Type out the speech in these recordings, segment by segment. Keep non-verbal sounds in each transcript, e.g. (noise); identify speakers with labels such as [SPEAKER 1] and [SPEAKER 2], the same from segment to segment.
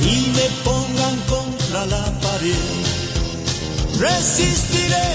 [SPEAKER 1] Y me pongan contra la pared. Resistiré,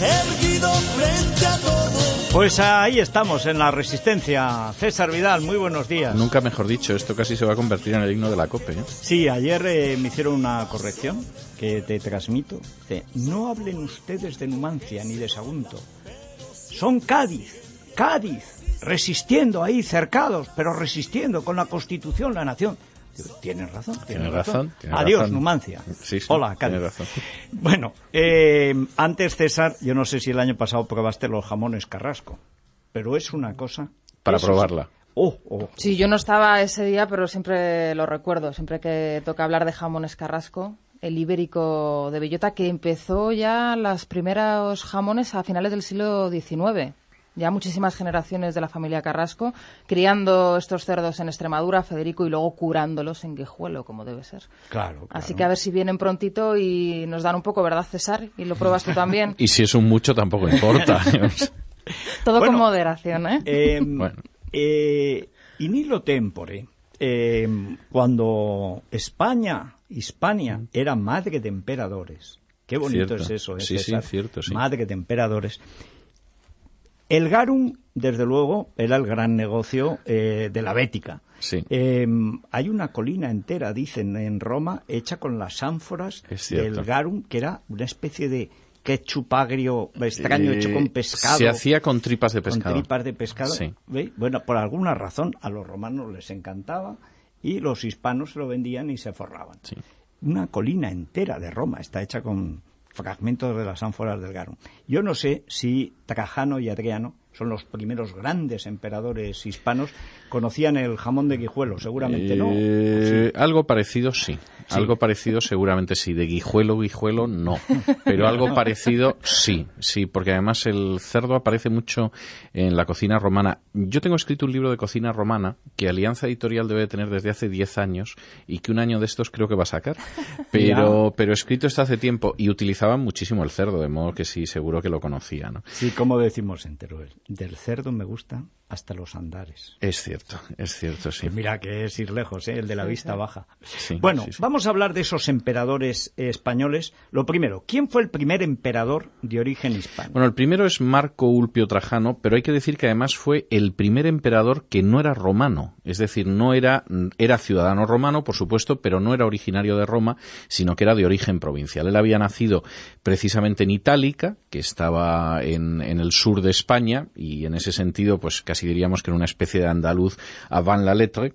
[SPEAKER 1] erguido frente a todo.
[SPEAKER 2] Pues ahí estamos, en la resistencia. César Vidal, muy buenos días.
[SPEAKER 3] Nunca mejor dicho, esto casi se va a convertir en el himno de la COPE. ¿eh?
[SPEAKER 2] Sí, ayer eh, me hicieron una corrección que te transmito. Dice, no hablen ustedes de Numancia ni de Sagunto. Son Cádiz, Cádiz, resistiendo ahí, cercados, pero resistiendo con la Constitución, la nación. Digo, Tienes razón, tienes
[SPEAKER 3] Tiene
[SPEAKER 2] razón. Adiós,
[SPEAKER 3] razón.
[SPEAKER 2] Numancia.
[SPEAKER 3] Sí, sí,
[SPEAKER 2] Hola, Cádiz.
[SPEAKER 3] razón.
[SPEAKER 2] Bueno, eh, antes César, yo no sé si el año pasado probaste los jamones Carrasco, pero es una cosa...
[SPEAKER 3] Para probarla.
[SPEAKER 2] Oh, oh.
[SPEAKER 4] Sí, yo no estaba ese día, pero siempre lo recuerdo. Siempre que toca hablar de jamones Carrasco, el ibérico de bellota, que empezó ya los primeros jamones a finales del siglo XIX. Ya muchísimas generaciones de la familia Carrasco criando estos cerdos en Extremadura, Federico, y luego curándolos en Guijuelo, como debe ser.
[SPEAKER 2] Claro,
[SPEAKER 4] Así que a ver si vienen prontito y nos dan un poco, ¿verdad, César? Y lo pruebas tú también. (laughs)
[SPEAKER 3] Y si es un mucho, tampoco importa. (laughs)
[SPEAKER 4] Todo
[SPEAKER 2] Bueno,
[SPEAKER 4] con moderación, ¿eh?
[SPEAKER 2] Eh, (laughs)
[SPEAKER 3] Bueno.
[SPEAKER 2] eh, in illo tempore, eh, cuando España, Hispania, era madre de emperadores. Qué bonito
[SPEAKER 3] Cierto.
[SPEAKER 2] es eso, ¿eh,
[SPEAKER 3] Sí, sí, cierto, sí.
[SPEAKER 2] Madre de emperadores. El garum, desde luego, era el gran negocio eh, de la Bética.
[SPEAKER 3] Sí.
[SPEAKER 2] Eh, hay una colina entera, dicen, en Roma, hecha con las ánforas del garum, que era una especie de ketchup agrio extraño
[SPEAKER 3] Eh,
[SPEAKER 2] hecho con pescado.
[SPEAKER 3] Se hacía con tripas de
[SPEAKER 2] Con
[SPEAKER 3] pescado.
[SPEAKER 2] tripas de pescado.
[SPEAKER 3] Sí.
[SPEAKER 2] ¿Ve? Bueno, por alguna razón a los romanos les encantaba y los hispanos se lo vendían y se forraban.
[SPEAKER 3] Sí.
[SPEAKER 2] Una colina entera de Roma está hecha con fragmentos de las ánforas del Garum. Yo no sé si Trajano y Adriano son los primeros grandes emperadores hispanos, conocían el jamón de Guijuelo, seguramente no.
[SPEAKER 3] Eh, Algo parecido sí. Algo parecido seguramente sí. De guijuelo, guijuelo, no. Pero algo (laughs) parecido sí. Sí, porque además el cerdo aparece mucho en la cocina romana. Yo tengo escrito un libro de cocina romana que Alianza Editorial debe tener desde hace 10 años y que un año de estos creo que va a sacar. (laughs) Pero, pero escrito está hace tiempo y utilizaban muchísimo el cerdo, de modo que sí, seguro que lo conocía, ¿no?
[SPEAKER 2] Sí, como decimos en Teruel, del cerdo me gusta hasta los andares.
[SPEAKER 3] Es cierto, es cierto, sí.
[SPEAKER 2] Pues mira que es ir lejos, ¿eh? el de la vista baja.
[SPEAKER 3] Sí,
[SPEAKER 2] bueno,
[SPEAKER 3] sí, sí.
[SPEAKER 2] vamos a hablar de esos emperadores españoles. Lo primero, ¿quién fue el primer emperador de origen hispano?
[SPEAKER 3] Bueno, el primero es Marco Ulpio Trajano, pero hay que decir que además fue el primer emperador que no era romano, es decir, no era era ciudadano romano, por supuesto, pero no era originario de Roma, sino que era de origen provincial. Él había nacido precisamente en Itálica, que estaba en, en el sur de España y en ese sentido, pues casi diríamos que era una especie de andaluz avant la lettre.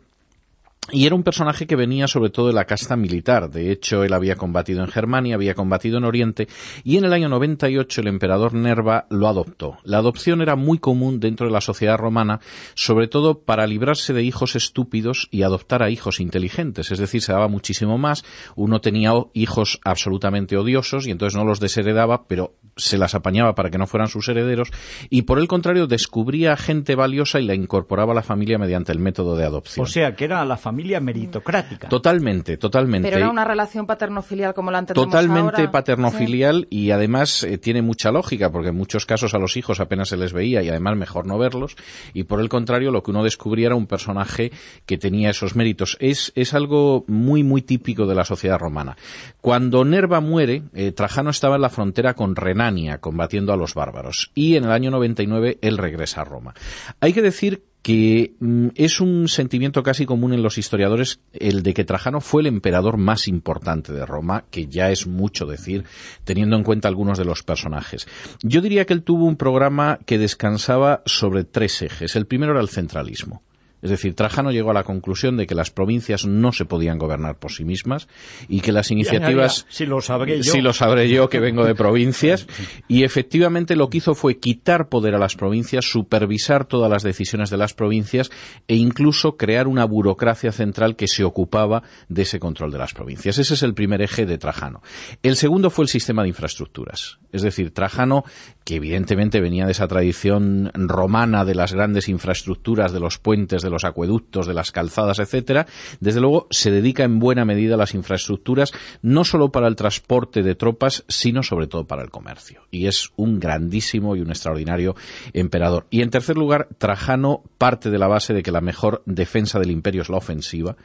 [SPEAKER 3] Y era un personaje que venía sobre todo de la casta militar. De hecho, él había combatido en Germania, había combatido en Oriente, y en el año 98 el emperador Nerva lo adoptó. La adopción era muy común dentro de la sociedad romana, sobre todo para librarse de hijos estúpidos y adoptar a hijos inteligentes. Es decir, se daba muchísimo más. Uno tenía hijos absolutamente odiosos y entonces no los desheredaba, pero se las apañaba para que no fueran sus herederos. Y por el contrario, descubría gente valiosa y la incorporaba a la familia mediante el método de adopción.
[SPEAKER 2] O sea, que era la familia meritocrática.
[SPEAKER 3] Totalmente, totalmente.
[SPEAKER 4] Pero era una relación paterno-filial como la entendemos
[SPEAKER 3] Totalmente paternofilial y además eh, tiene mucha lógica porque en muchos casos a los hijos apenas se les veía y además mejor no verlos y por el contrario lo que uno descubría era un personaje que tenía esos méritos. Es, es algo muy muy típico de la sociedad romana. Cuando Nerva muere, eh, Trajano estaba en la frontera con Renania combatiendo a los bárbaros y en el año 99 él regresa a Roma. Hay que decir que mm, es un sentimiento casi común en los historiadores el de que Trajano fue el emperador más importante de Roma, que ya es mucho decir, teniendo en cuenta algunos de los personajes. Yo diría que él tuvo un programa que descansaba sobre tres ejes. El primero era el centralismo. Es decir, Trajano llegó a la conclusión de que las provincias no se podían gobernar por sí mismas y que las iniciativas...
[SPEAKER 2] si lo sabré yo.
[SPEAKER 3] Si lo sabré yo, que vengo de provincias. (laughs) Y efectivamente lo que hizo fue quitar poder a las provincias, supervisar todas las decisiones de las provincias e incluso crear una burocracia central que se ocupaba de ese control de las provincias. Ese es el primer eje de Trajano. El segundo fue el sistema de infraestructuras. Es decir, Trajano, que evidentemente venía de esa tradición romana de las grandes infraestructuras, de los puentes, de los acueductos, de las calzadas, etcétera, desde luego se dedica en buena medida a las infraestructuras, no solo para el transporte de tropas, sino sobre todo para el comercio. Y es un grandísimo y un extraordinario emperador. Y en tercer lugar, Trajano parte de la base de que la mejor defensa del imperio es la ofensiva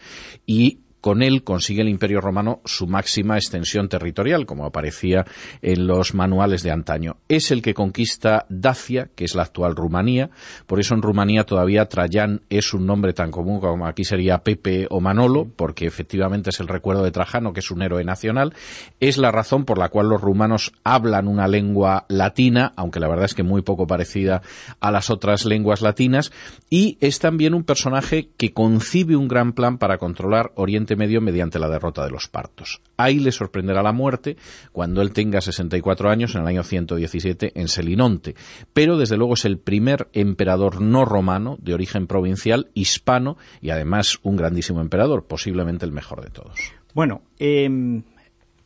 [SPEAKER 3] y con él consigue el Imperio Romano su máxima extensión territorial, como aparecía en los manuales de antaño. Es el que conquista Dacia, que es la actual Rumanía. Por eso en Rumanía todavía Traján es un nombre tan común como aquí sería Pepe o Manolo, porque efectivamente es el recuerdo de Trajano, que es un héroe nacional. Es la razón por la cual los rumanos hablan una lengua latina, aunque la verdad es que muy poco parecida a las otras lenguas latinas. Y es también un personaje que concibe un gran plan para controlar Oriente Medio mediante la derrota de los partos. Ahí le sorprenderá la muerte cuando él tenga 64 años en el año 117 en Selinonte. Pero desde luego es el primer emperador no romano de origen provincial, hispano y además un grandísimo emperador, posiblemente el mejor de todos.
[SPEAKER 2] Bueno, em,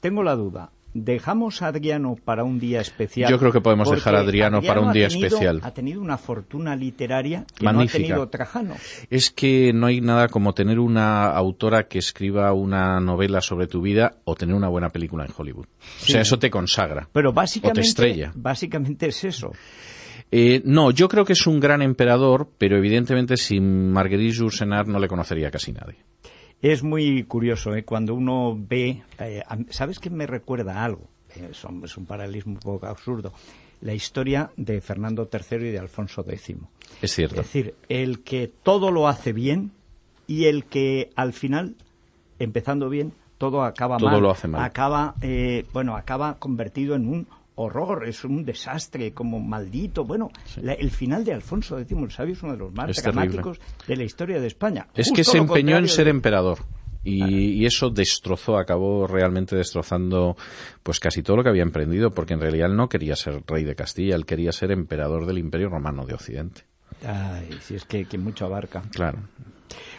[SPEAKER 2] tengo la duda. ¿Dejamos a Adriano para un día especial?
[SPEAKER 3] Yo creo que podemos dejar a Adriano, para un día especial.
[SPEAKER 2] Ha tenido una fortuna literaria que no ha tenido Trajano.
[SPEAKER 3] Es que no hay nada como tener una autora que escriba una novela sobre tu vida o tener una buena película en Hollywood. O sea, eso te consagra.
[SPEAKER 2] Pero básicamente,
[SPEAKER 3] o te estrella.
[SPEAKER 2] básicamente es eso.
[SPEAKER 3] Eh, no, yo creo que es un gran emperador, pero evidentemente sin Marguerite Yourcenar no le conocería casi nadie.
[SPEAKER 2] Es muy curioso ¿eh? cuando uno ve, eh, ¿sabes qué me recuerda algo? Eh, es, un, es, un, paralelismo un poco absurdo. La historia de Fernando III y de Alfonso X.
[SPEAKER 3] Es cierto.
[SPEAKER 2] Es decir, el que todo lo hace bien y el que al final, empezando bien, todo acaba
[SPEAKER 3] todo
[SPEAKER 2] mal.
[SPEAKER 3] Lo hace mal.
[SPEAKER 2] Acaba, eh, bueno, acaba convertido en un horror, es un desastre, como maldito. Bueno, sí. la, el final de Alfonso X el Sabio es uno de los más
[SPEAKER 3] es
[SPEAKER 2] dramáticos terrible. de la historia de España.
[SPEAKER 3] Es Justo que se empeñó en ser de... emperador. Y, ah. y, eso destrozó, acabó realmente destrozando pues casi todo lo que había emprendido, porque en realidad él no quería ser rey de Castilla, él quería ser emperador del Imperio Romano de Occidente.
[SPEAKER 2] Ay, si es que, que mucho abarca.
[SPEAKER 3] Claro.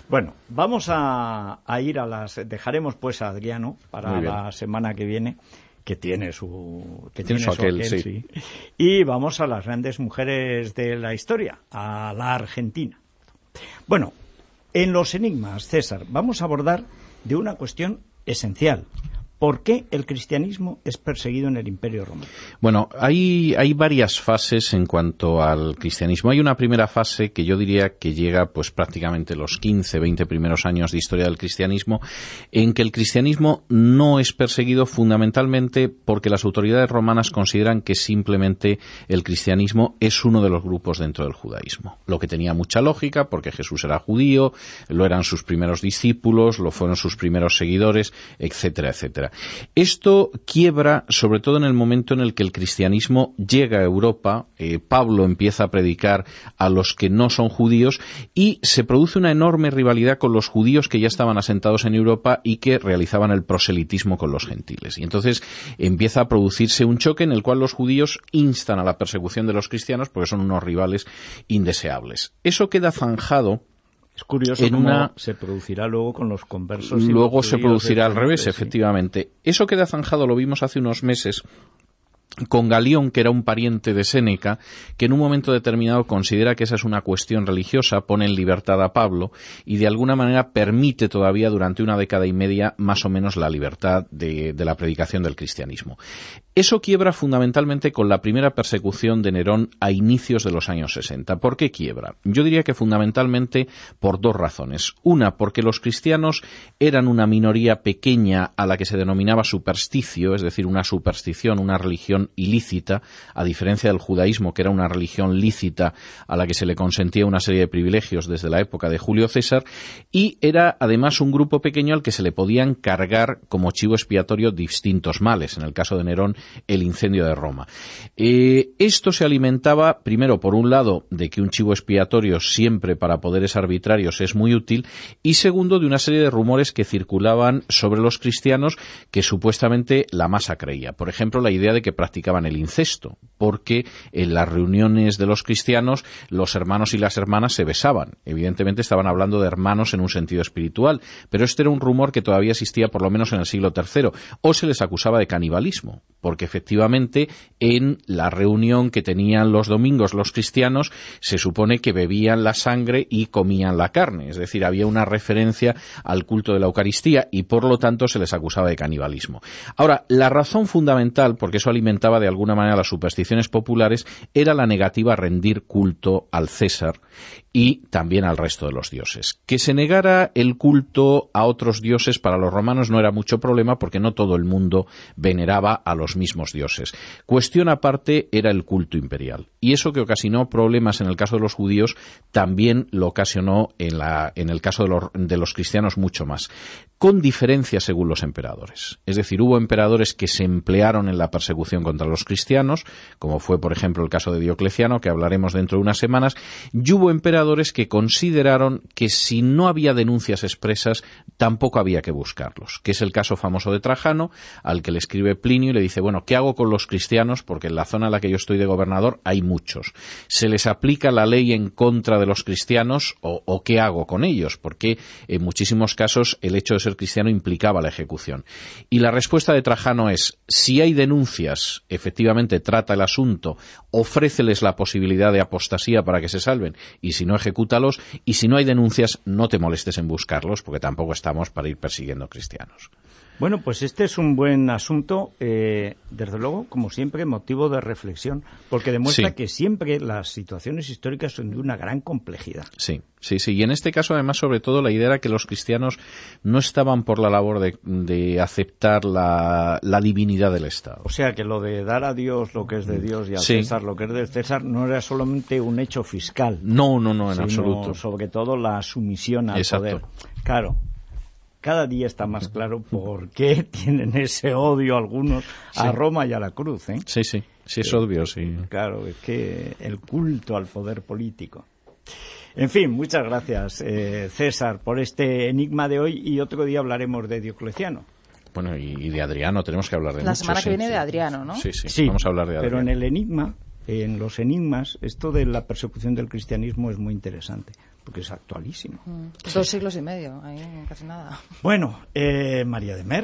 [SPEAKER 2] Bueno, vamos a, a, ir a las. Dejaremos pues a Adriano para la semana que viene que tiene su que
[SPEAKER 3] tiene, su aquel, aquel sí.
[SPEAKER 2] sí. y vamos a las grandes mujeres de la historia a la Argentina bueno en los enigmas César vamos a abordar de una cuestión esencial ¿Por qué el cristianismo es perseguido en el Imperio Romano?
[SPEAKER 3] Bueno, hay, hay varias fases en cuanto al cristianismo. Hay una primera fase que yo diría que llega pues prácticamente los 15, 20 primeros años de historia del cristianismo, en que el cristianismo no es perseguido fundamentalmente porque las autoridades romanas consideran que simplemente el cristianismo es uno de los grupos dentro del judaísmo. Lo que tenía mucha lógica porque Jesús era judío, lo eran sus primeros discípulos, lo fueron sus primeros seguidores, etcétera, etcétera. Esto quiebra sobre todo en el momento en el que el cristianismo llega a Europa, eh, Pablo empieza a predicar a los que no son judíos y se produce una enorme rivalidad con los judíos que ya estaban asentados en Europa y que realizaban el proselitismo con los gentiles. Y entonces empieza a producirse un choque en el cual los judíos instan a la persecución de los cristianos porque son unos rivales indeseables. Eso queda zanjado
[SPEAKER 2] es curioso en una se producirá luego con los conversos. Y
[SPEAKER 3] luego
[SPEAKER 2] los
[SPEAKER 3] se producirá al revés, sí. efectivamente. Eso queda zanjado, lo vimos hace unos meses con Galión, que era un pariente de Séneca, que en un momento determinado considera que esa es una cuestión religiosa, pone en libertad a Pablo y de alguna manera permite todavía durante una década y media más o menos la libertad de, de la predicación del cristianismo. Eso quiebra fundamentalmente con la primera persecución de Nerón a inicios de los años 60. ¿Por qué quiebra? Yo diría que fundamentalmente por dos razones. Una, porque los cristianos eran una minoría pequeña a la que se denominaba supersticio, es decir, una superstición, una religión ilícita, a diferencia del judaísmo, que era una religión lícita a la que se le consentía una serie de privilegios desde la época de Julio César, y era además un grupo pequeño al que se le podían cargar como chivo expiatorio distintos males, en el caso de Nerón, el incendio de Roma. Eh, esto se alimentaba, primero, por un lado, de que un chivo expiatorio siempre para poderes arbitrarios es muy útil, y segundo, de una serie de rumores que circulaban sobre los cristianos que supuestamente la masa creía. Por ejemplo, la idea de que practicaban el incesto, porque en las reuniones de los cristianos los hermanos y las hermanas se besaban. Evidentemente estaban hablando de hermanos en un sentido espiritual, pero este era un rumor que todavía existía por lo menos en el siglo III, o se les acusaba de canibalismo, porque efectivamente en la reunión que tenían los domingos los cristianos se supone que bebían la sangre y comían la carne, es decir, había una referencia al culto de la Eucaristía y por lo tanto se les acusaba de canibalismo. Ahora, la razón fundamental, porque eso alimentaba de alguna manera las supersticiones populares, era la negativa a rendir culto al César y también al resto de los dioses. Que se negara el culto a otros dioses para los romanos no era mucho problema porque no todo el mundo veneraba a los mismos dioses. Cuestión aparte era el culto imperial. Y eso que ocasionó problemas en el caso de los judíos también lo ocasionó en, la, en el caso de los, de los cristianos mucho más con diferencia según los emperadores. Es decir, hubo emperadores que se emplearon en la persecución contra los cristianos, como fue, por ejemplo, el caso de Diocleciano, que hablaremos dentro de unas semanas, y hubo emperadores que consideraron que si no había denuncias expresas, tampoco había que buscarlos, que es el caso famoso de Trajano, al que le escribe Plinio y le dice, bueno, ¿qué hago con los cristianos? Porque en la zona en la que yo estoy de gobernador hay muchos. ¿Se les aplica la ley en contra de los cristianos o, o qué hago con ellos? Porque en muchísimos casos el hecho de ser cristiano implicaba la ejecución. Y la respuesta de Trajano es, si hay denuncias, efectivamente trata el asunto, ofréceles la posibilidad de apostasía para que se salven, y si no, ejecútalos, y si no hay denuncias, no te molestes en buscarlos, porque tampoco estamos para ir persiguiendo cristianos.
[SPEAKER 2] Bueno, pues este es un buen asunto, eh, desde luego, como siempre, motivo de reflexión, porque demuestra
[SPEAKER 3] Sí.
[SPEAKER 2] que siempre las situaciones históricas son de una gran complejidad.
[SPEAKER 3] Sí, sí, sí. Y en este caso, además, sobre todo, la idea era que los cristianos no estaban por la labor de, de aceptar la, la divinidad del Estado.
[SPEAKER 2] O sea que lo de dar a Dios lo que es de Dios y al
[SPEAKER 3] Sí.
[SPEAKER 2] César lo que es del César no era solamente un hecho fiscal,
[SPEAKER 3] No, no, no, en
[SPEAKER 2] sino
[SPEAKER 3] absoluto.
[SPEAKER 2] sobre todo la sumisión al
[SPEAKER 3] Exacto.
[SPEAKER 2] poder. Claro. Cada día está más claro por qué (laughs) tienen ese odio algunos a Roma y a la cruz, ¿eh?
[SPEAKER 3] Sí, sí, sí, es obvio, sí.
[SPEAKER 2] Claro, es que el culto al poder político. En fin, muchas gracias, eh, César, por este enigma de hoy y otro día hablaremos de Diocleciano.
[SPEAKER 3] Bueno, y, y de Adriano tenemos que hablar de
[SPEAKER 4] La
[SPEAKER 3] mucho,
[SPEAKER 4] semana que
[SPEAKER 3] sí,
[SPEAKER 4] viene
[SPEAKER 3] sí.
[SPEAKER 4] de Adriano, ¿no?
[SPEAKER 3] Sí, sí, vamos a hablar de
[SPEAKER 2] pero
[SPEAKER 3] Adriano.
[SPEAKER 2] en el enigma, en los enigmas, esto de la persecución del cristianismo es muy interesante, porque es actualísimo.
[SPEAKER 4] Dos siglos y medio, ahí casi nada.
[SPEAKER 2] Bueno, eh, María de Mer,